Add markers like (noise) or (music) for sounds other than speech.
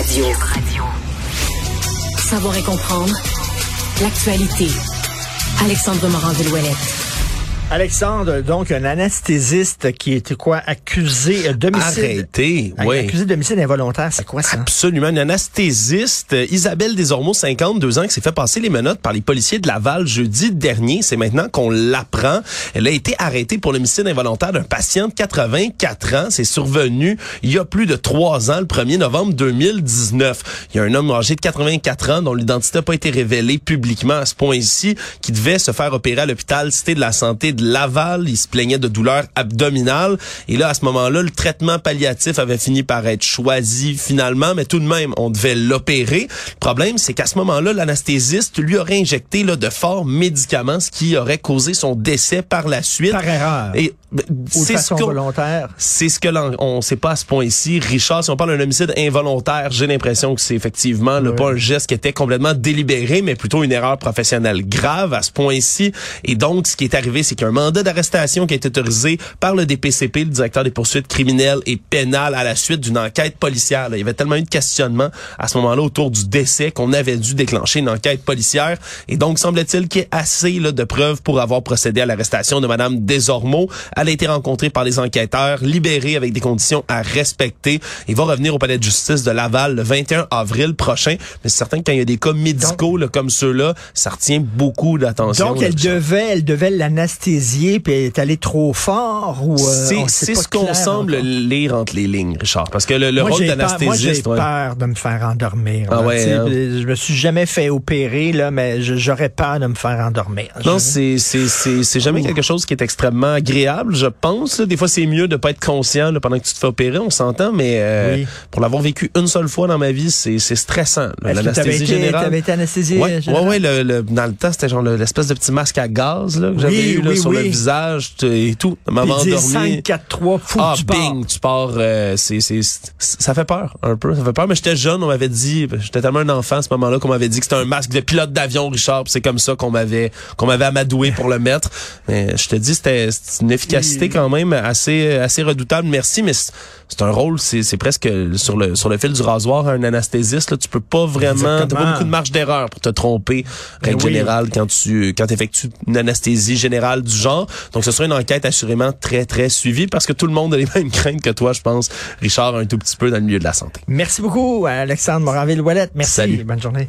Radio. Savoir et comprendre l'actualité. Alexandre Morand-Villouellette. Alexandre, donc un anesthésiste qui était quoi accusé d'homicide. Arrêté, oui. Accusé d'homicide involontaire, c'est quoi ça? Absolument, une anesthésiste, Isabelle Desormeaux, 52 ans, qui s'est fait passer les menottes par les policiers de Laval jeudi dernier. C'est maintenant qu'on l'apprend. Elle a été arrêtée pour l'homicide involontaire d'un patient de 84 ans. C'est survenu il y a plus de trois ans, le 1er novembre 2019. Il y a un homme âgé de 84 ans dont l'identité n'a pas été révélée publiquement à ce point-ci, qui devait se faire opérer à l'hôpital Cité de la Santé de Laval. Il se plaignait de douleurs abdominales. Et là, à ce moment-là, le traitement palliatif avait fini par être choisi finalement, mais tout de même, on devait l'opérer. Le problème, c'est qu'à ce moment-là, l'anesthésiste lui aurait injecté là, de forts médicaments, ce qui aurait causé son décès par la suite. Par erreur. Et c'est ce que volontaire. C'est ce que l'on on sait pas à ce point ici. Richard, si on parle d'un homicide involontaire, j'ai l'impression que c'est effectivement pas un geste qui était complètement délibéré, mais plutôt une erreur professionnelle grave à ce point ici. Et donc, ce qui est arrivé, c'est qu'un mandat d'arrestation qui a été autorisé par le DPCP, le directeur des poursuites criminelles et pénales, à la suite d'une enquête policière. Il y avait tellement eu de questionnements à ce moment-là autour du décès qu'on avait dû déclencher une enquête policière. Et donc, semble-t-il qu'il y ait assez là, de preuves pour avoir procédé à l'arrestation de Madame Desormeaux. Elle a été rencontrée par les enquêteurs, libérée avec des conditions à respecter. Il va revenir au palais de justice de Laval le 21 avril prochain. Mais c'est certain que quand il y a des cas médicaux là, comme ceux-là, ça retient beaucoup d'attention. Donc, elle devait, elle devait l'anesthésier puis elle est allée trop fort ou euh, c'est ce qu'on semble lire entre les lignes, Richard, parce que le, le rôle d'anesthésiste. Moi, j'ai peur de me faire endormir. Ah ouais, hein? Je me suis jamais fait opérer là, mais j'aurais peur de me faire endormir. Non, c'est c'est c'est jamais quelque chose qui est extrêmement agréable, je pense. Des fois, c'est mieux de pas être conscient pendant que tu te fais opérer, on s'entend, mais euh, pour l'avoir vécu une seule fois dans ma vie, c'est stressant. L'anesthésie générale. T'avais été anesthésié ouais, ouais, ouais, le, dans le temps, c'était genre l'espèce de petit masque à gaz là, que j'avais eu là, sur le visage et tout. Maman endormi. 5, 4, 3, fou, ah, tu bing, pars. tu pars. Euh, c'est, c'est, ça fait peur un peu. Ça fait peur, mais j'étais jeune, on m'avait dit, j'étais tellement un enfant à ce moment-là qu'on m'avait dit que c'était un masque de pilote d'avion, Richard. C'est comme ça qu'on m'avait qu'on m'avait amadoué pour le mettre. Mais je te dis, c'était une efficacité quand même assez assez redoutable. Merci, mais c'est un rôle, c'est, c'est presque sur le sur le fil du rasoir un anesthésiste. Là, tu peux pas vraiment, t'as pas beaucoup de marge d'erreur pour te tromper, règle oui. générale, quand tu quand effectues une anesthésie générale du genre. Donc, ce sera une enquête assurément très très suivie parce que tout le monde a les (laughs) mêmes craintes que toi, je pense, Richard, un tout petit peu dans le milieu de la santé. Merci beaucoup, Alexandre Moranville-Ouellette. Merci. Salut. Bonne journée.